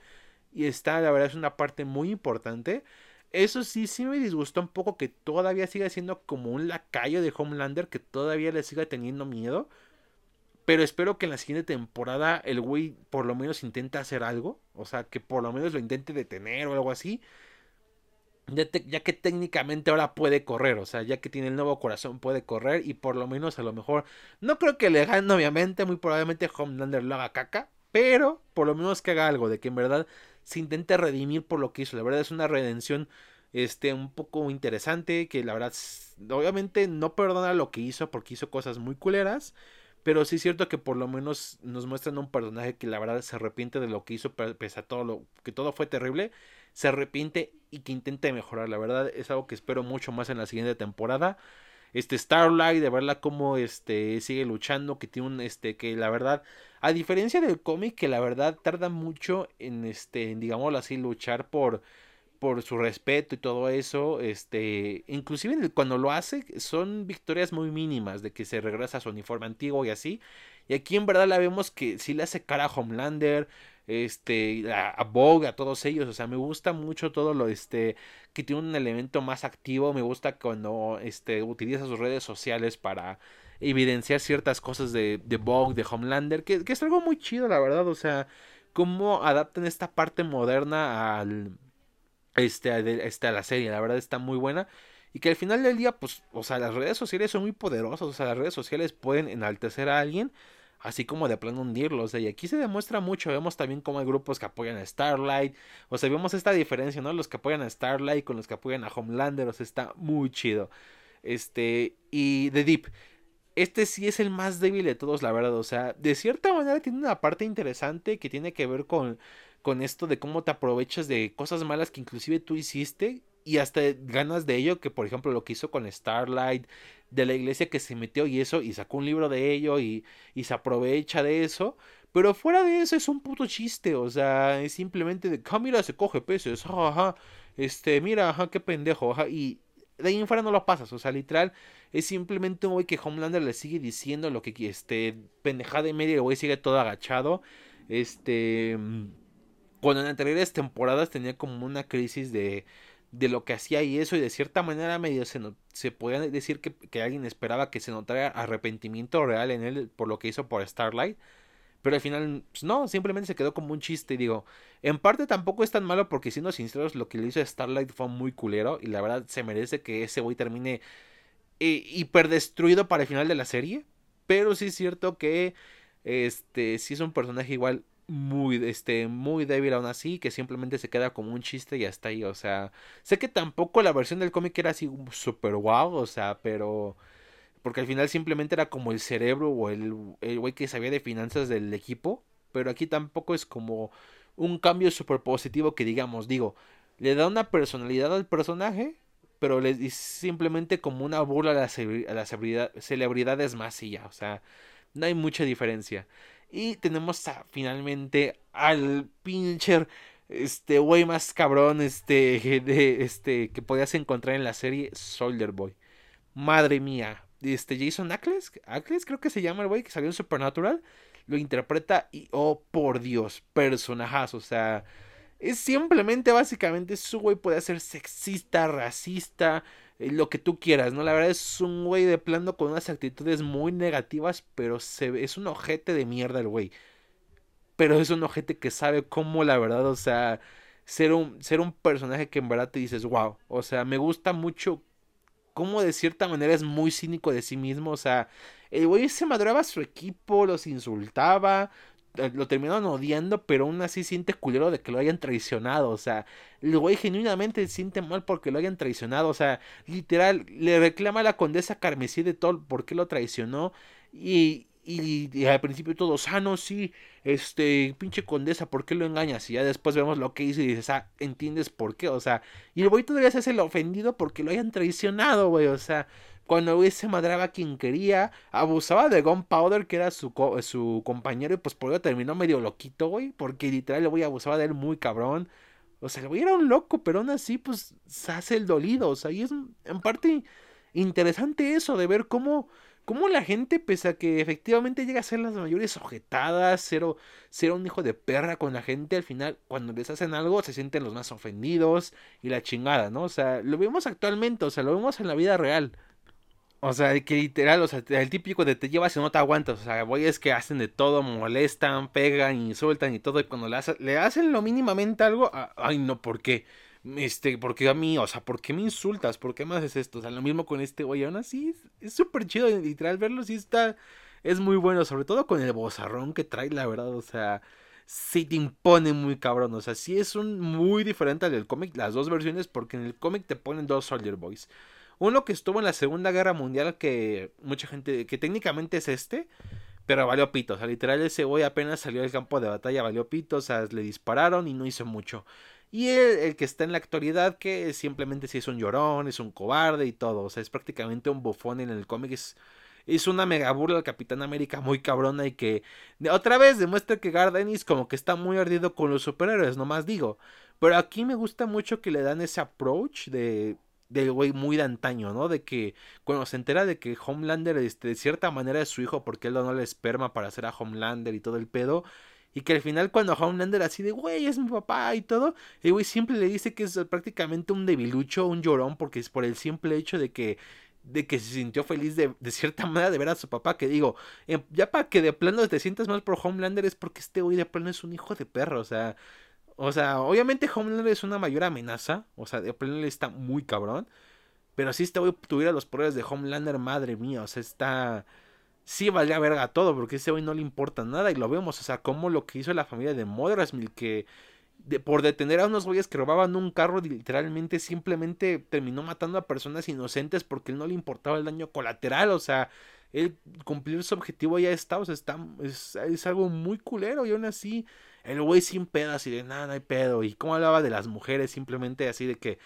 Y está, la verdad, es una parte muy importante. Eso sí, sí me disgustó un poco que todavía siga siendo como un lacayo de Homelander, que todavía le siga teniendo miedo. Pero espero que en la siguiente temporada el güey por lo menos intente hacer algo. O sea, que por lo menos lo intente detener o algo así. Ya, ya, que técnicamente ahora puede correr, o sea, ya que tiene el nuevo corazón puede correr y por lo menos a lo mejor, no creo que le gane obviamente, muy probablemente Homelander lo haga caca, pero por lo menos que haga algo, de que en verdad se intente redimir por lo que hizo. La verdad es una redención este un poco interesante que la verdad obviamente no perdona lo que hizo porque hizo cosas muy culeras, pero sí es cierto que por lo menos nos muestran un personaje que la verdad se arrepiente de lo que hizo pese a todo lo que todo fue terrible, se arrepiente y que intente mejorar. La verdad es algo que espero mucho más en la siguiente temporada este Starlight, de verla como este sigue luchando, que tiene un este que la verdad, a diferencia del cómic que la verdad tarda mucho en este, digámoslo así, luchar por por su respeto y todo eso, este, inclusive cuando lo hace son victorias muy mínimas de que se regresa a su uniforme antiguo y así. Y aquí en verdad la vemos que sí le hace cara a Homelander, este, a, a Vogue, a todos ellos, o sea, me gusta mucho todo lo, este, que tiene un elemento más activo, me gusta cuando, este, utiliza sus redes sociales para evidenciar ciertas cosas de, de Vogue, de Homelander, que, que es algo muy chido, la verdad, o sea, cómo adaptan esta parte moderna al, este, este, a la serie, la verdad está muy buena. Y que al final del día, pues, o sea, las redes sociales son muy poderosas, o sea, las redes sociales pueden enaltecer a alguien así como de plano hundirlo. O sea, y aquí se demuestra mucho. Vemos también cómo hay grupos que apoyan a Starlight. O sea, vemos esta diferencia, ¿no? Los que apoyan a Starlight con los que apoyan a Homelander. O sea, está muy chido. Este, y The Deep. Este sí es el más débil de todos, la verdad. O sea, de cierta manera tiene una parte interesante que tiene que ver con, con esto de cómo te aprovechas de cosas malas que inclusive tú hiciste y hasta ganas de ello, que por ejemplo lo que hizo con Starlight, de la iglesia que se metió y eso, y sacó un libro de ello y, y se aprovecha de eso. Pero fuera de eso es un puto chiste, o sea, es simplemente de, ah, mira, se coge peces, ajá, este, mira, ajá, qué pendejo, ajá, y de ahí en fuera no lo pasas, o sea, literal, es simplemente un güey que Homelander le sigue diciendo lo que, este, pendejada y media, el güey sigue todo agachado, este, cuando en anteriores temporadas tenía como una crisis de, de lo que hacía y eso, y de cierta manera medio se, se podía decir que, que, alguien esperaba que se notara arrepentimiento real en él por lo que hizo por Starlight. Pero al final, pues no, simplemente se quedó como un chiste. Y digo, en parte tampoco es tan malo porque siendo sinceros, lo que le hizo Starlight fue muy culero. Y la verdad se merece que ese güey termine eh, hiper destruido para el final de la serie. Pero sí es cierto que este sí es un personaje igual muy, este, muy débil aún así, que simplemente se queda como un chiste y hasta ahí, o sea, sé que tampoco la versión del cómic era así super wow, o sea, pero, porque al final simplemente era como el cerebro o el, el güey que sabía de finanzas del equipo, pero aquí tampoco es como un cambio super positivo que digamos, digo, le da una personalidad al personaje, pero le es simplemente como una burla a las, a las celebridades más y ya, o sea, no hay mucha diferencia. Y tenemos finalmente al pincher este güey más cabrón este <laughs> de este que podías encontrar en la serie Soldier Boy. Madre mía, este Jason Ackles, Ackles creo que se llama el güey que salió en Supernatural, lo interpreta y oh por Dios, personajes, o sea, es simplemente básicamente su güey puede ser sexista, racista, lo que tú quieras, ¿no? La verdad es un güey de plano con unas actitudes muy negativas, pero se, es un ojete de mierda el güey. Pero es un ojete que sabe cómo, la verdad, o sea, ser un, ser un personaje que en verdad te dices, wow, o sea, me gusta mucho cómo de cierta manera es muy cínico de sí mismo, o sea, el güey se madreaba a su equipo, los insultaba, eh, lo terminaron odiando, pero aún así siente culero de que lo hayan traicionado. O sea, el güey genuinamente siente mal porque lo hayan traicionado. O sea, literal, le reclama a la condesa Carmesí de todo por qué lo traicionó. Y, y, al principio todos, ah, no, sí, este, pinche condesa, ¿por qué lo engañas? Y ya después vemos lo que hizo y dices, ah, entiendes por qué, o sea, y el güey todavía se hace el ofendido porque lo hayan traicionado, güey, o sea, cuando güey se madraba a quien quería, abusaba de Gunpowder, que era su, su compañero, y pues por eso terminó medio loquito, güey, porque literal el güey abusaba de él muy cabrón. O sea, el güey era un loco, pero aún así, pues, se hace el dolido. O sea, y es en parte interesante eso, de ver cómo, cómo la gente, pese a que efectivamente llega a ser las mayores ojetadas, ser, ser un hijo de perra con la gente, al final, cuando les hacen algo, se sienten los más ofendidos y la chingada, ¿no? O sea, lo vemos actualmente, o sea, lo vemos en la vida real. O sea, que literal, o sea, el típico de te llevas y no te aguantas. O sea, es que hacen de todo, molestan, pegan, insultan y todo. Y cuando le, le hacen lo mínimamente algo, ay no, ¿por qué? Este, ¿por qué a mí? O sea, ¿por qué me insultas? ¿Por qué me haces esto? O sea, lo mismo con este güey. Aún así, es súper chido, literal, verlo sí está. Es muy bueno, sobre todo con el bozarrón que trae, la verdad. O sea, sí te impone muy cabrón. O sea, sí es un muy diferente al del cómic, las dos versiones, porque en el cómic te ponen dos Soldier Boys. Uno que estuvo en la Segunda Guerra Mundial, que mucha gente, que técnicamente es este, pero valió pito. O sea, literal ese güey apenas salió del campo de batalla, valió pito, o sea, le dispararon y no hizo mucho. Y el, que está en la actualidad, que simplemente si es un llorón, es un cobarde y todo. O sea, es prácticamente un bufón en el cómic. Es, es una mega burla al Capitán América muy cabrona y que otra vez demuestra que Gardenis como que está muy ardido con los superhéroes, nomás digo. Pero aquí me gusta mucho que le dan ese approach de del güey muy de antaño, ¿no? De que cuando se entera de que Homelander este, de cierta manera es su hijo porque él donó la esperma para hacer a Homelander y todo el pedo. Y que al final cuando Homelander así de, güey, es mi papá y todo, el güey siempre le dice que es prácticamente un debilucho, un llorón, porque es por el simple hecho de que de que se sintió feliz de, de cierta <laughs> manera de ver a su papá, que digo, em, ya para que de plano te sientas más por Homelander es porque este güey de plano es un hijo de perro, o sea, o sea, obviamente Homelander es una mayor amenaza. O sea, de plano está muy cabrón. Pero si este güey tuviera los poderes de Homelander, madre mía. O sea, está. Sí valía verga todo. Porque a ese güey no le importa nada. Y lo vemos. O sea, como lo que hizo la familia de Modrasmil. Que por detener a unos güeyes que robaban un carro. Literalmente simplemente terminó matando a personas inocentes. Porque él no le importaba el daño colateral. O sea, él cumplir su objetivo ya está. O sea, está, es, es algo muy culero. Y aún así el güey sin pedo, así de nada, no hay pedo. Y cómo hablaba de las mujeres, simplemente así de que,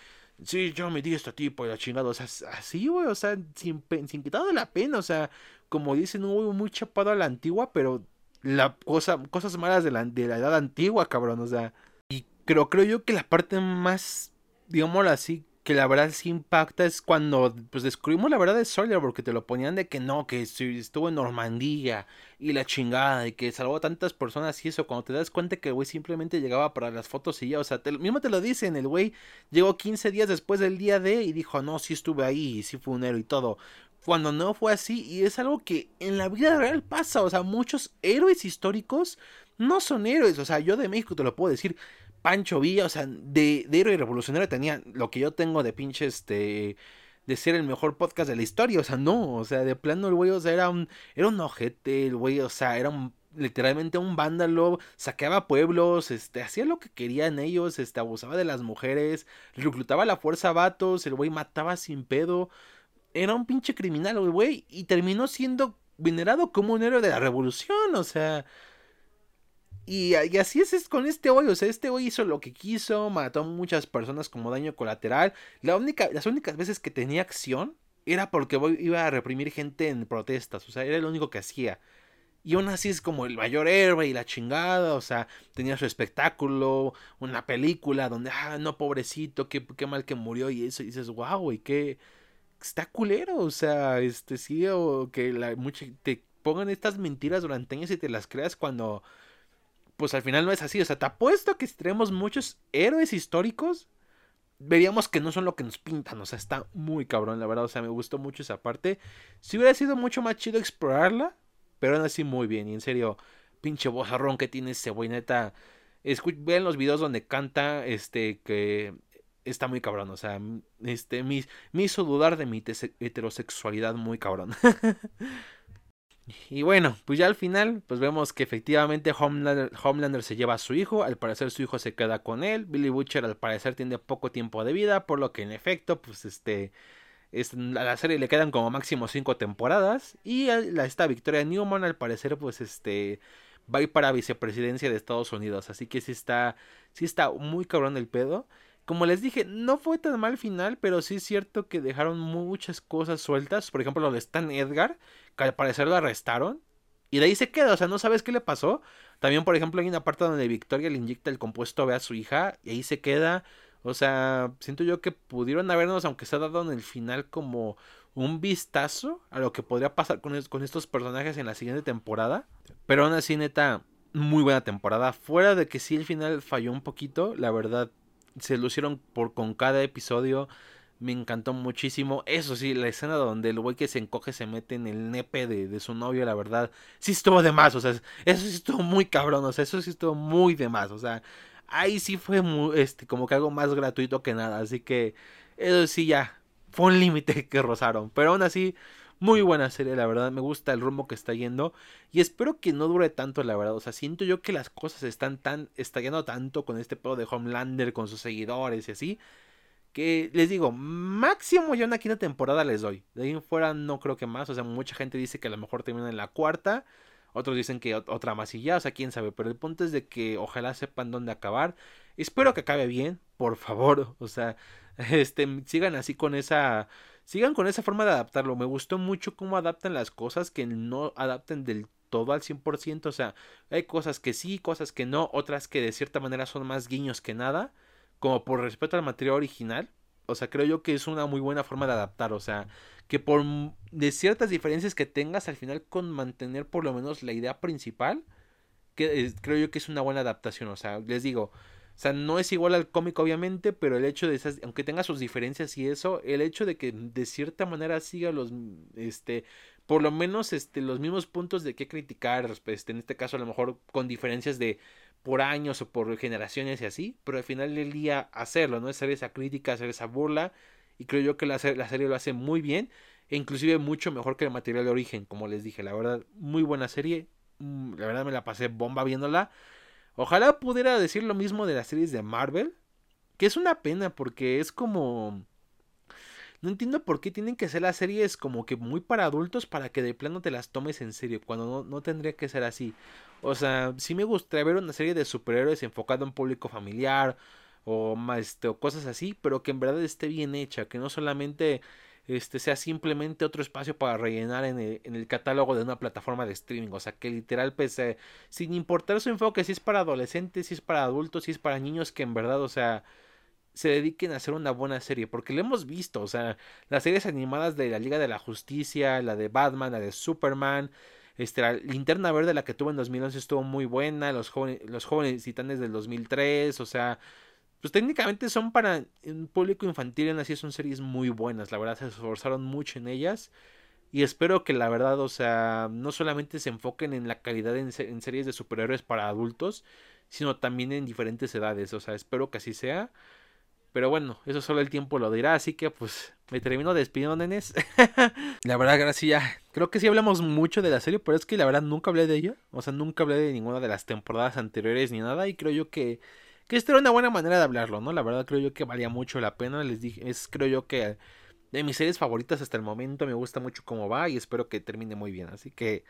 sí, yo me di este tipo y la chingada. O sea, así, güey, o sea, sin, sin quitar de la pena. O sea, como dicen, un güey muy chapado a la antigua, pero la cosa, cosas malas de la, de edad antigua, cabrón. O sea, y creo, creo yo que la parte más, digámoslo así, que la verdad sí impacta es cuando pues descubrimos la verdad de Sawyer porque te lo ponían de que no, que estuvo en Normandía y la chingada y que salvó a tantas personas y eso, cuando te das cuenta que el güey simplemente llegaba para las fotos y ya, o sea, te, mismo te lo dicen, el güey llegó 15 días después del día de y dijo, no, sí estuve ahí, sí fue un héroe y todo. Cuando no fue así y es algo que en la vida real pasa, o sea, muchos héroes históricos no son héroes, o sea, yo de México te lo puedo decir, Pancho Villa, o sea, de, de héroe revolucionario tenía lo que yo tengo de pinche este de ser el mejor podcast de la historia, o sea, no, o sea, de plano el güey, o sea, era un era un ojete, el güey, o sea, era un literalmente un vándalo, saqueaba pueblos, este, hacía lo que querían ellos, este, abusaba de las mujeres, reclutaba la fuerza a vatos, el güey mataba sin pedo, era un pinche criminal, el güey, y terminó siendo venerado como un héroe de la revolución, o sea, y, así es, con este hoy, o sea, este hoy hizo lo que quiso, mató a muchas personas como daño colateral. La única, las únicas veces que tenía acción era porque iba a reprimir gente en protestas, o sea, era lo único que hacía. Y aún así es como el mayor héroe y la chingada, o sea, tenía su espectáculo, una película donde, ah, no, pobrecito, qué, qué mal que murió y eso, dices, wow, y qué, está culero, o sea, este sí, o que la, mucha, te pongan estas mentiras durante años y te las creas cuando pues al final no es así. O sea, te apuesto que si tenemos muchos héroes históricos, veríamos que no son lo que nos pintan. O sea, está muy cabrón, la verdad. O sea, me gustó mucho esa parte. Si hubiera sido mucho más chido explorarla, pero aún así muy bien. Y en serio, pinche bozarrón que tiene ese güey, neta. vean los videos donde canta, este, que está muy cabrón. O sea, este, me, me hizo dudar de mi heterosexualidad muy cabrón. <laughs> Y bueno, pues ya al final, pues vemos que efectivamente Homelander, se lleva a su hijo, al parecer su hijo se queda con él, Billy Butcher al parecer tiene poco tiempo de vida, por lo que en efecto, pues este, a la serie le quedan como máximo cinco temporadas, y a esta Victoria Newman al parecer pues este, va a ir para vicepresidencia de Estados Unidos, así que sí está, sí está muy cabrón el pedo. Como les dije, no fue tan mal final, pero sí es cierto que dejaron muchas cosas sueltas. Por ejemplo, lo de Stan Edgar, que al parecer lo arrestaron. Y de ahí se queda, o sea, no sabes qué le pasó. También, por ejemplo, hay una parte donde Victoria le inyecta el compuesto B a su hija y ahí se queda. O sea, siento yo que pudieron habernos, aunque se ha dado en el final, como un vistazo a lo que podría pasar con, con estos personajes en la siguiente temporada. Pero aún así, neta, muy buena temporada. Fuera de que sí el final falló un poquito, la verdad, se lucieron por con cada episodio. Me encantó muchísimo. Eso sí, la escena donde el güey que se encoge se mete en el nepe de, de, su novio, la verdad, sí estuvo de más. O sea, eso sí estuvo muy cabrón. O sea, eso sí estuvo muy de más. O sea, ahí sí fue este, como que algo más gratuito que nada. Así que, eso sí ya, fue un límite que rozaron. Pero aún así, muy buena serie, la verdad. Me gusta el rumbo que está yendo. Y espero que no dure tanto, la verdad. O sea, siento yo que las cosas están tan. estallando tanto con este pedo de Homelander, con sus seguidores y así. Que les digo, máximo ya una quinta temporada les doy. De ahí en fuera no creo que más. O sea, mucha gente dice que a lo mejor termina en la cuarta. Otros dicen que otra más y ya. O sea, quién sabe. Pero el punto es de que ojalá sepan dónde acabar. Espero que acabe bien, por favor. <laughs> O sea, <laughs> este, sigan así con esa sigan con esa forma de adaptarlo. Me gustó mucho cómo adaptan las cosas que no adapten del todo al 100%. O sea, hay cosas que sí, cosas que no, otras que de cierta manera son más guiños que nada, como por respeto al material original. O sea, creo yo que es una muy buena forma de adaptar. O sea, que por de ciertas diferencias que tengas al final con mantener por lo menos la idea principal, que creo yo que es una buena adaptación. O sea, les digo, o sea, no es igual al cómic, obviamente, pero el hecho de esas, aunque tenga sus diferencias y eso, el hecho de que de cierta manera siga los, este, por lo menos, este, los mismos puntos de qué criticar, este, en este caso a lo mejor con diferencias de por años o por generaciones y así, pero al final del día hacerlo, ¿no? Hacer esa crítica, hacer esa burla, y creo yo que la, la serie lo hace muy bien, e inclusive mucho mejor que el material de origen, como les dije, la verdad, muy buena serie, mm, la verdad me la pasé bomba viéndola, Ojalá pudiera decir lo mismo de las series de Marvel. Que es una pena porque es como... No entiendo por qué tienen que ser las series como que muy para adultos para que de plano te las tomes en serio, cuando no, tendría que ser así. O sea, sí me gustaría ver una serie de superhéroes enfocada en público familiar o, este, o cosas así, pero que en verdad esté bien hecha, que no solamente este sea simplemente otro espacio para rellenar en el, catálogo de una plataforma de streaming. O sea, que literal, pues, eh, sin importar su enfoque, si es para adolescentes, si es para adultos, si es para niños, que en verdad, o sea, se dediquen a hacer una buena serie, porque lo hemos visto, o sea, las series animadas de la Liga de la Justicia, la de Batman, la de Superman, este, la Linterna Verde, la que tuvo en 2011 estuvo muy buena, los jóvenes, los jóvenes titanes del 2003, o sea, pues técnicamente son para un público infantil, en así son series muy buenas, la verdad se esforzaron mucho en ellas. Y espero que la verdad, o sea, no solamente se enfoquen en la calidad en, en series de superhéroes para adultos, sino también en diferentes edades. O sea, espero que así sea. Pero bueno, eso solo el tiempo lo dirá, así que pues me termino despidiendo, nenes. <laughs> la verdad, gracias. Creo que sí hablamos mucho de la serie, pero es que la verdad nunca hablé de ella. O sea, nunca hablé de ninguna de las temporadas anteriores ni nada. Y creo yo que, que esta era una buena manera de hablarlo, ¿no? La verdad creo yo que valía mucho la pena. Les dije, es creo yo que de mis series favoritas hasta el momento. Me gusta mucho cómo va y espero que termine muy bien. Así que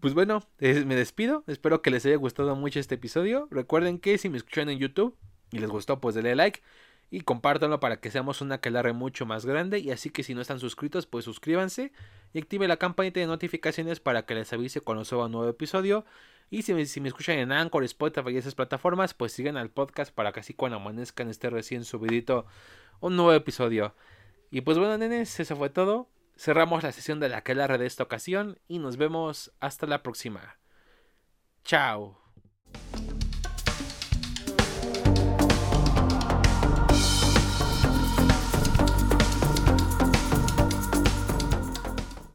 pues bueno, me despido. Espero que les haya gustado mucho este episodio. Recuerden que si me escuchan en YouTube y les gustó, pues denle like y compártanlo para que seamos una calarre mucho más grande. Y así que si no están suscritos, pues suscríbanse y active la campanita de notificaciones para que les avise cuando suba un nuevo episodio. Y si me, si me escuchan en Anchor, Spotify y esas plataformas, pues sigan al podcast para que así cuando amanezcan esté recién subidito un nuevo episodio. Y pues bueno, nenes, eso fue todo. Cerramos la sesión de la calarre de esta ocasión y nos vemos hasta la próxima. Chao.